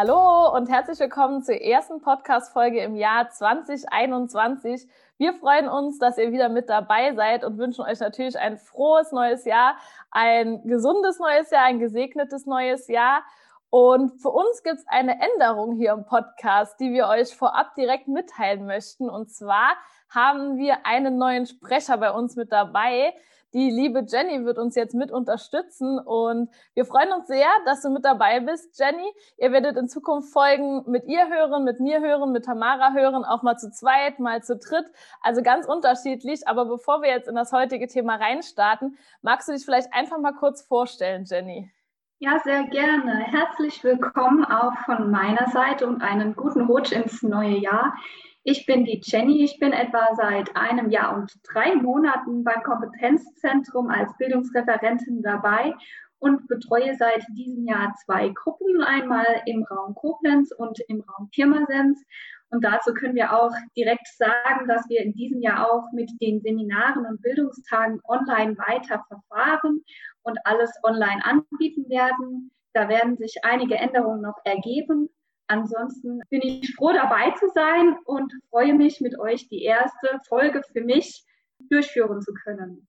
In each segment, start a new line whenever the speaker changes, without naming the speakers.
Hallo und herzlich willkommen zur ersten Podcast-Folge im Jahr 2021. Wir freuen uns, dass ihr wieder mit dabei seid und wünschen euch natürlich ein frohes neues Jahr, ein gesundes neues Jahr, ein gesegnetes neues Jahr. Und für uns gibt es eine Änderung hier im Podcast, die wir euch vorab direkt mitteilen möchten. Und zwar haben wir einen neuen Sprecher bei uns mit dabei. Die liebe Jenny wird uns jetzt mit unterstützen und wir freuen uns sehr, dass du mit dabei bist, Jenny. Ihr werdet in Zukunft Folgen mit ihr hören, mit mir hören, mit Tamara hören, auch mal zu zweit, mal zu dritt. Also ganz unterschiedlich. Aber bevor wir jetzt in das heutige Thema reinstarten, magst du dich vielleicht einfach mal kurz vorstellen, Jenny?
Ja, sehr gerne. Herzlich willkommen auch von meiner Seite und einen guten Rutsch ins neue Jahr. Ich bin die Jenny. Ich bin etwa seit einem Jahr und drei Monaten beim Kompetenzzentrum als Bildungsreferentin dabei und betreue seit diesem Jahr zwei Gruppen, einmal im Raum Koblenz und im Raum Pirmasens. Und dazu können wir auch direkt sagen, dass wir in diesem Jahr auch mit den Seminaren und Bildungstagen online weiter verfahren und alles online anbieten werden. Da werden sich einige Änderungen noch ergeben, Ansonsten bin ich froh dabei zu sein und freue mich mit euch die erste Folge für mich durchführen zu können.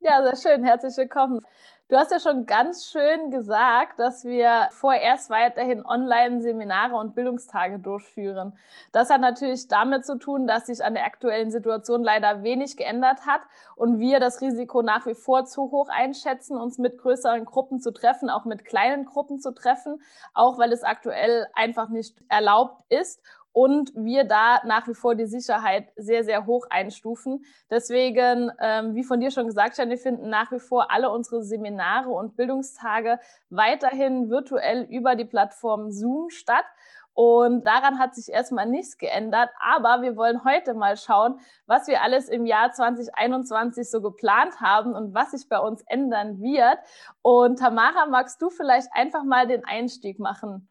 Ja, sehr schön. Herzlich willkommen. Du hast ja schon ganz schön gesagt, dass wir vorerst weiterhin Online-Seminare und Bildungstage durchführen. Das hat natürlich damit zu tun, dass sich an der aktuellen Situation leider wenig geändert hat und wir das Risiko nach wie vor zu hoch einschätzen, uns mit größeren Gruppen zu treffen, auch mit kleinen Gruppen zu treffen, auch weil es aktuell einfach nicht erlaubt ist und wir da nach wie vor die Sicherheit sehr, sehr hoch einstufen. Deswegen, ähm, wie von dir schon gesagt, Jenny, finden nach wie vor alle unsere Seminare und Bildungstage weiterhin virtuell über die Plattform Zoom statt. Und daran hat sich erstmal nichts geändert. Aber wir wollen heute mal schauen, was wir alles im Jahr 2021 so geplant haben und was sich bei uns ändern wird. Und Tamara, magst du vielleicht einfach mal den Einstieg machen?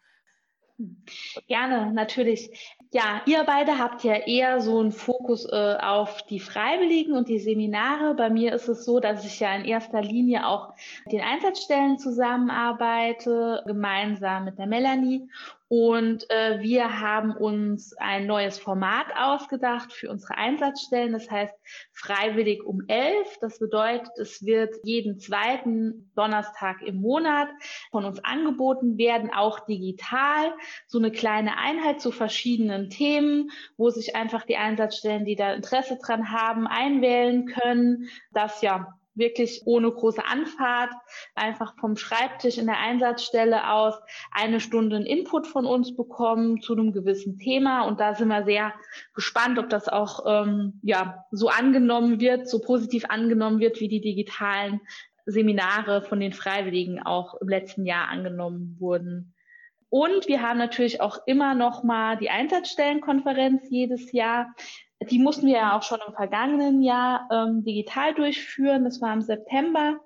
Gerne, natürlich. Ja, ihr beide habt ja eher so einen Fokus äh, auf die Freiwilligen und die Seminare. Bei mir ist es so, dass ich ja in erster Linie auch mit den Einsatzstellen zusammenarbeite, gemeinsam mit der Melanie. Und äh, wir haben uns ein neues Format ausgedacht für unsere Einsatzstellen. Das heißt freiwillig um elf. Das bedeutet, es wird jeden zweiten Donnerstag im Monat von uns angeboten werden, auch digital, so eine kleine Einheit zu verschiedenen Themen, wo sich einfach die Einsatzstellen, die da Interesse dran haben, einwählen können. Das ja wirklich ohne große Anfahrt, einfach vom Schreibtisch in der Einsatzstelle aus eine Stunde einen Input von uns bekommen zu einem gewissen Thema. Und da sind wir sehr gespannt, ob das auch ähm, ja, so angenommen wird, so positiv angenommen wird, wie die digitalen Seminare von den Freiwilligen auch im letzten Jahr angenommen wurden. Und wir haben natürlich auch immer noch mal die Einsatzstellenkonferenz jedes Jahr. Die mussten wir ja auch schon im vergangenen Jahr ähm, digital durchführen. Das war im September.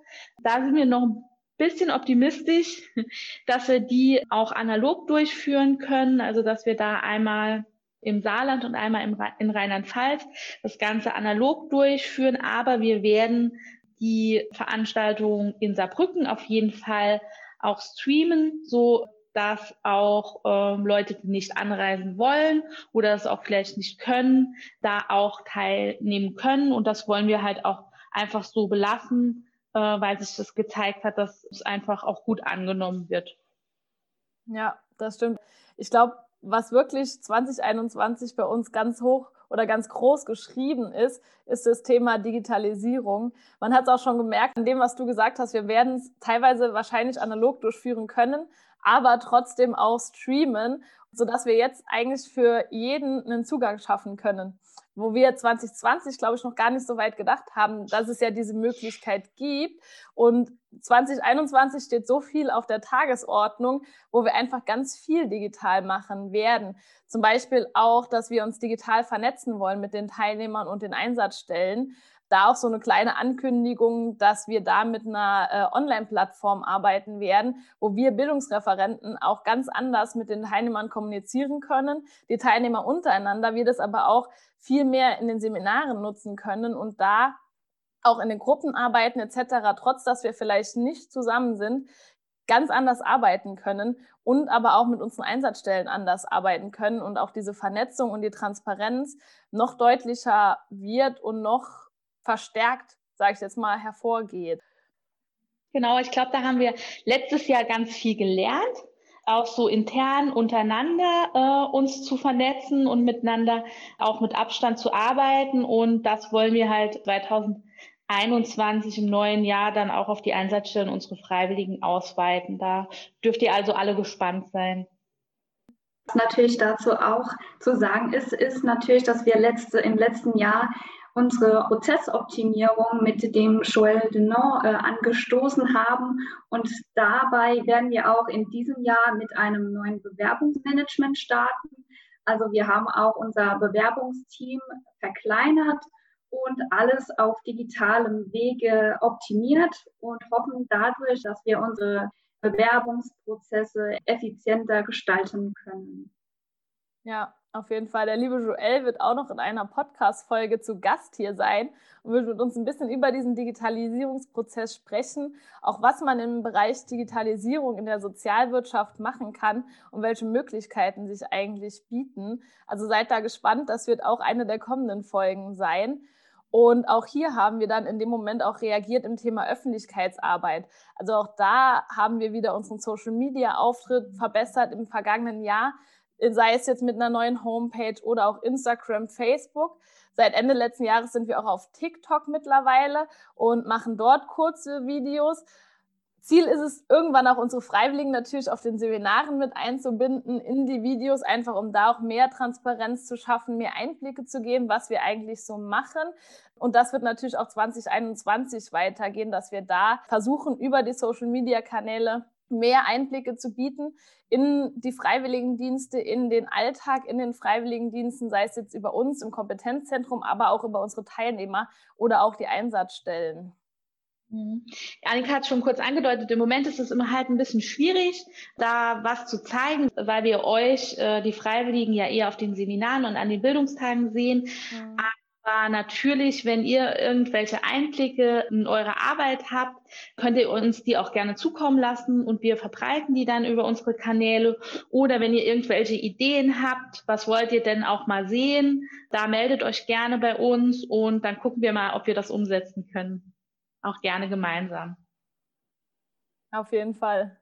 Da sind wir noch ein bisschen optimistisch, dass wir die auch analog durchführen können. Also dass wir da einmal im Saarland und einmal im, in Rheinland-Pfalz das Ganze analog durchführen. Aber wir werden die Veranstaltung in Saarbrücken auf jeden Fall auch streamen, so dass auch ähm, Leute, die nicht anreisen wollen oder es auch vielleicht nicht können, da auch teilnehmen können. Und das wollen wir halt auch einfach so belassen, äh, weil sich das gezeigt hat, dass es einfach auch gut angenommen wird.
Ja, das stimmt. Ich glaube, was wirklich 2021 bei uns ganz hoch oder ganz groß geschrieben ist, ist das Thema Digitalisierung. Man hat es auch schon gemerkt, an dem, was du gesagt hast, wir werden es teilweise wahrscheinlich analog durchführen können, aber trotzdem auch streamen, sodass wir jetzt eigentlich für jeden einen Zugang schaffen können. Wo wir 2020, glaube ich, noch gar nicht so weit gedacht haben, dass es ja diese Möglichkeit gibt. Und 2021 steht so viel auf der Tagesordnung, wo wir einfach ganz viel digital machen werden. Zum Beispiel auch, dass wir uns digital vernetzen wollen mit den Teilnehmern und den Einsatzstellen da auch so eine kleine Ankündigung, dass wir da mit einer äh, Online-Plattform arbeiten werden, wo wir Bildungsreferenten auch ganz anders mit den Teilnehmern kommunizieren können, die Teilnehmer untereinander, wir das aber auch viel mehr in den Seminaren nutzen können und da auch in den Gruppen arbeiten etc., trotz dass wir vielleicht nicht zusammen sind, ganz anders arbeiten können und aber auch mit unseren Einsatzstellen anders arbeiten können und auch diese Vernetzung und die Transparenz noch deutlicher wird und noch verstärkt, sage ich jetzt mal, hervorgeht.
Genau, ich glaube, da haben wir letztes Jahr ganz viel gelernt, auch so intern untereinander äh, uns zu vernetzen und miteinander auch mit Abstand zu arbeiten. Und das wollen wir halt 2021 im neuen Jahr dann auch auf die Einsatzstellen unserer Freiwilligen ausweiten. Da dürft ihr also alle gespannt sein.
Was natürlich dazu auch zu sagen ist, ist natürlich, dass wir letzte, im letzten Jahr unsere Prozessoptimierung mit dem Joël Denon äh, angestoßen haben. Und dabei werden wir auch in diesem Jahr mit einem neuen Bewerbungsmanagement starten. Also wir haben auch unser Bewerbungsteam verkleinert und alles auf digitalem Wege optimiert und hoffen dadurch, dass wir unsere Bewerbungsprozesse effizienter gestalten können.
Ja, auf jeden Fall. Der liebe Joel wird auch noch in einer Podcast-Folge zu Gast hier sein und wird mit uns ein bisschen über diesen Digitalisierungsprozess sprechen, auch was man im Bereich Digitalisierung in der Sozialwirtschaft machen kann und welche Möglichkeiten sich eigentlich bieten. Also seid da gespannt, das wird auch eine der kommenden Folgen sein. Und auch hier haben wir dann in dem Moment auch reagiert im Thema Öffentlichkeitsarbeit. Also auch da haben wir wieder unseren Social-Media-Auftritt verbessert im vergangenen Jahr sei es jetzt mit einer neuen Homepage oder auch Instagram, Facebook. Seit Ende letzten Jahres sind wir auch auf TikTok mittlerweile und machen dort kurze Videos. Ziel ist es, irgendwann auch unsere Freiwilligen natürlich auf den Seminaren mit einzubinden in die Videos, einfach um da auch mehr Transparenz zu schaffen, mehr Einblicke zu geben, was wir eigentlich so machen. Und das wird natürlich auch 2021 weitergehen, dass wir da versuchen, über die Social-Media-Kanäle mehr Einblicke zu bieten in die Freiwilligendienste, in den Alltag, in den Freiwilligendiensten, sei es jetzt über uns im Kompetenzzentrum, aber auch über unsere Teilnehmer oder auch die Einsatzstellen.
Mhm. Annika hat schon kurz angedeutet, im Moment ist es immer halt ein bisschen schwierig, da was zu zeigen, weil wir euch, äh, die Freiwilligen, ja eher auf den Seminaren und an den Bildungstagen sehen. Mhm. Aber natürlich, wenn ihr irgendwelche Einblicke in eure Arbeit habt, könnt ihr uns die auch gerne zukommen lassen und wir verbreiten die dann über unsere Kanäle. Oder wenn ihr irgendwelche Ideen habt, was wollt ihr denn auch mal sehen, da meldet euch gerne bei uns und dann gucken wir mal, ob wir das umsetzen können. Auch gerne gemeinsam.
Auf jeden Fall.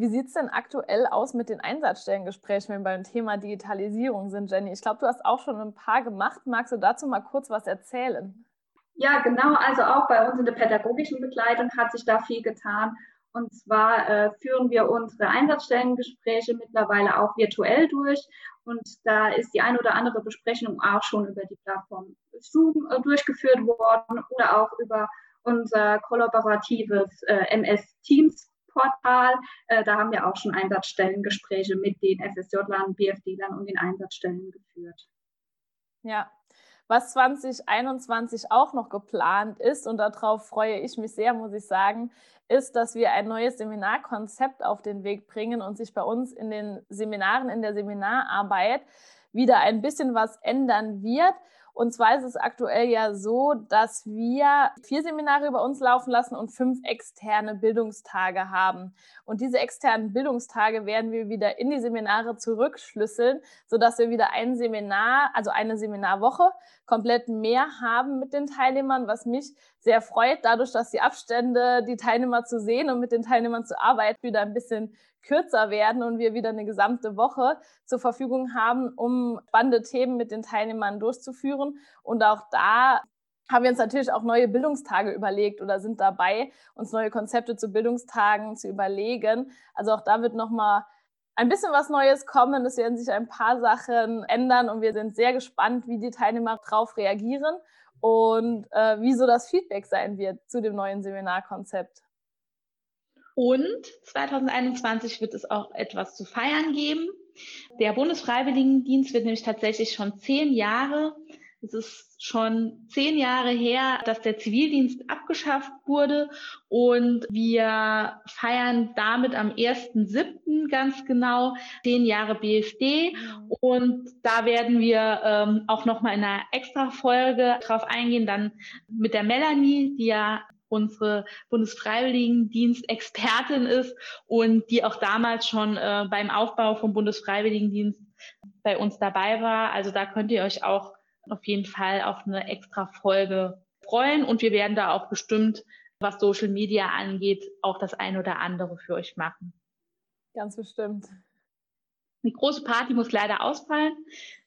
Wie sieht es denn aktuell aus mit den Einsatzstellengesprächen, wenn wir beim Thema Digitalisierung sind, Jenny? Ich glaube, du hast auch schon ein paar gemacht. Magst du dazu mal kurz was erzählen?
Ja, genau. Also auch bei uns in der pädagogischen Begleitung hat sich da viel getan. Und zwar äh, führen wir unsere Einsatzstellengespräche mittlerweile auch virtuell durch. Und da ist die eine oder andere Besprechung auch schon über die Plattform Zoom äh, durchgeführt worden oder auch über unser kollaboratives äh, MS Teams Portal. Äh, da haben wir auch schon Einsatzstellengespräche mit den FSJ-Lern, BFD-Lern und den Einsatzstellen geführt.
Ja, was 2021 auch noch geplant ist, und darauf freue ich mich sehr, muss ich sagen, ist, dass wir ein neues Seminarkonzept auf den Weg bringen und sich bei uns in den Seminaren, in der Seminararbeit wieder ein bisschen was ändern wird. Und zwar ist es aktuell ja so, dass wir vier Seminare über uns laufen lassen und fünf externe Bildungstage haben. Und diese externen Bildungstage werden wir wieder in die Seminare zurückschlüsseln, sodass wir wieder ein Seminar, also eine Seminarwoche komplett mehr haben mit den Teilnehmern, was mich sehr freut, dadurch, dass die Abstände, die Teilnehmer zu sehen und mit den Teilnehmern zu arbeiten, wieder ein bisschen kürzer werden und wir wieder eine gesamte Woche zur Verfügung haben, um spannende Themen mit den Teilnehmern durchzuführen. Und auch da haben wir uns natürlich auch neue Bildungstage überlegt oder sind dabei, uns neue Konzepte zu Bildungstagen zu überlegen. Also auch da wird nochmal ein bisschen was Neues kommen. Es werden sich ein paar Sachen ändern und wir sind sehr gespannt, wie die Teilnehmer darauf reagieren und äh, wie so das Feedback sein wird zu dem neuen Seminarkonzept.
Und 2021 wird es auch etwas zu feiern geben. Der Bundesfreiwilligendienst wird nämlich tatsächlich schon zehn Jahre es ist schon zehn Jahre her, dass der Zivildienst abgeschafft wurde und wir feiern damit am 1.7. ganz genau zehn Jahre BFD und da werden wir ähm, auch nochmal in einer extra Folge drauf eingehen, dann mit der Melanie, die ja unsere Bundesfreiwilligendienst-Expertin ist und die auch damals schon äh, beim Aufbau vom Bundesfreiwilligendienst bei uns dabei war. Also da könnt ihr euch auch auf jeden Fall auf eine extra Folge freuen und wir werden da auch bestimmt, was Social Media angeht, auch das ein oder andere für euch machen.
Ganz bestimmt.
Die große Party muss leider ausfallen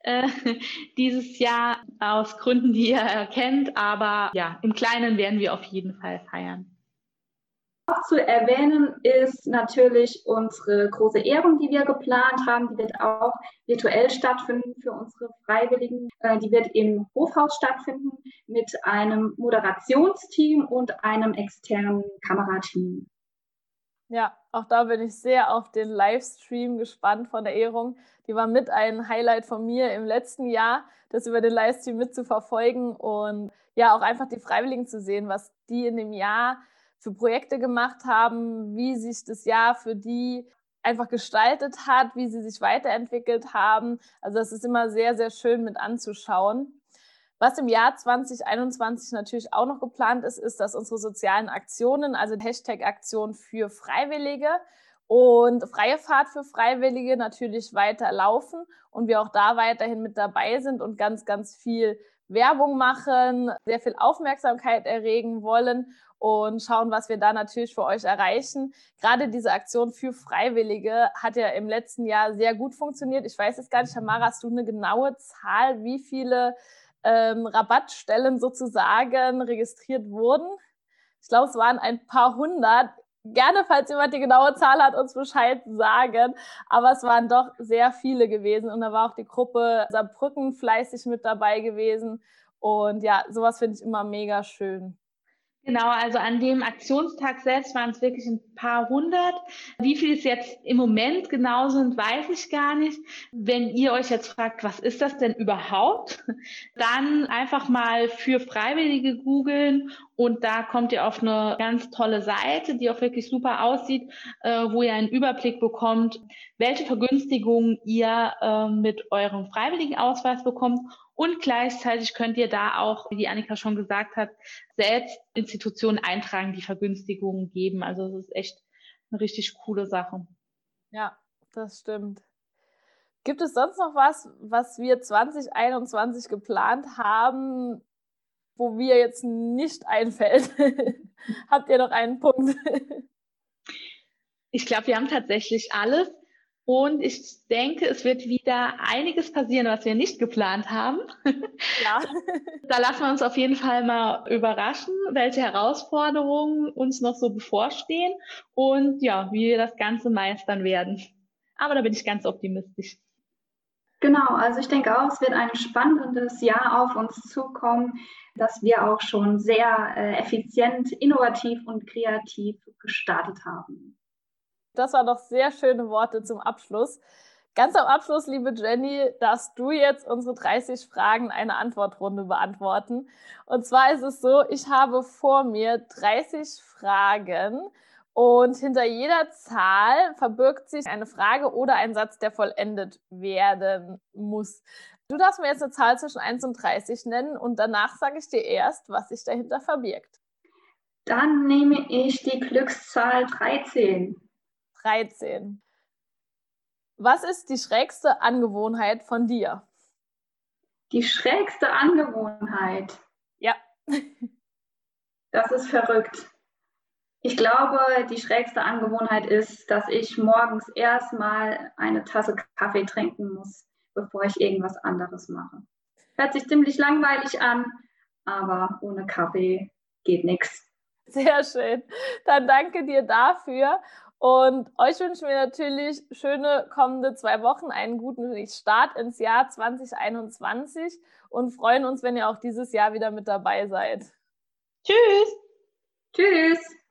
äh, dieses Jahr aus Gründen, die ihr erkennt. Aber ja, im Kleinen werden wir auf jeden Fall feiern.
Auch zu erwähnen ist natürlich unsere große Ehrung, die wir geplant haben. Die wird auch virtuell stattfinden für unsere Freiwilligen. Äh, die wird im Hofhaus stattfinden mit einem Moderationsteam und einem externen Kamerateam.
Ja, auch da bin ich sehr auf den Livestream gespannt von der Ehrung. Die war mit ein Highlight von mir im letzten Jahr, das über den Livestream mitzuverfolgen und ja, auch einfach die Freiwilligen zu sehen, was die in dem Jahr für Projekte gemacht haben, wie sich das Jahr für die einfach gestaltet hat, wie sie sich weiterentwickelt haben. Also das ist immer sehr, sehr schön mit anzuschauen. Was im Jahr 2021 natürlich auch noch geplant ist, ist, dass unsere sozialen Aktionen, also Hashtag Aktion für Freiwillige und freie Fahrt für Freiwillige natürlich weiterlaufen und wir auch da weiterhin mit dabei sind und ganz, ganz viel Werbung machen, sehr viel Aufmerksamkeit erregen wollen und schauen, was wir da natürlich für euch erreichen. Gerade diese Aktion für Freiwillige hat ja im letzten Jahr sehr gut funktioniert. Ich weiß jetzt gar nicht, Tamara, hast du eine genaue Zahl, wie viele ähm, Rabattstellen sozusagen registriert wurden. Ich glaube, es waren ein paar hundert. Gerne, falls jemand die genaue Zahl hat, uns Bescheid sagen. Aber es waren doch sehr viele gewesen. Und da war auch die Gruppe Saarbrücken fleißig mit dabei gewesen. Und ja, sowas finde ich immer mega schön.
Genau, also an dem Aktionstag selbst waren es wirklich ein paar hundert. Wie viel es jetzt im Moment genau sind, weiß ich gar nicht. Wenn ihr euch jetzt fragt, was ist das denn überhaupt, dann einfach mal für Freiwillige googeln und da kommt ihr auf eine ganz tolle Seite, die auch wirklich super aussieht, äh, wo ihr einen Überblick bekommt, welche Vergünstigungen ihr äh, mit eurem Freiwilligenausweis bekommt und gleichzeitig könnt ihr da auch, wie die Annika schon gesagt hat, selbst Institutionen eintragen, die Vergünstigungen geben. Also es ist echt eine richtig coole Sache.
Ja, das stimmt. Gibt es sonst noch was, was wir 2021 geplant haben, wo mir jetzt nicht einfällt? Habt ihr noch einen Punkt?
ich glaube, wir haben tatsächlich alles. Und ich denke, es wird wieder einiges passieren, was wir nicht geplant haben. Ja. da lassen wir uns auf jeden Fall mal überraschen, welche Herausforderungen uns noch so bevorstehen und ja, wie wir das Ganze meistern werden. Aber da bin ich ganz optimistisch.
Genau, also ich denke auch, es wird ein spannendes Jahr auf uns zukommen, das wir auch schon sehr äh, effizient, innovativ und kreativ gestartet haben.
Das waren doch sehr schöne Worte zum Abschluss. Ganz am Abschluss, liebe Jenny, darfst du jetzt unsere 30 Fragen eine Antwortrunde beantworten. Und zwar ist es so, ich habe vor mir 30 Fragen und hinter jeder Zahl verbirgt sich eine Frage oder ein Satz, der vollendet werden muss. Du darfst mir jetzt eine Zahl zwischen 1 und 30 nennen und danach sage ich dir erst, was sich dahinter verbirgt.
Dann nehme ich die Glückszahl 13.
13. Was ist die schrägste Angewohnheit von dir?
Die schrägste Angewohnheit?
Ja.
das ist verrückt. Ich glaube, die schrägste Angewohnheit ist, dass ich morgens erstmal eine Tasse Kaffee trinken muss, bevor ich irgendwas anderes mache. Hört sich ziemlich langweilig an, aber ohne Kaffee geht nichts.
Sehr schön. Dann danke dir dafür. Und euch wünschen wir natürlich schöne kommende zwei Wochen, einen guten Start ins Jahr 2021 und freuen uns, wenn ihr auch dieses Jahr wieder mit dabei seid.
Tschüss.
Tschüss.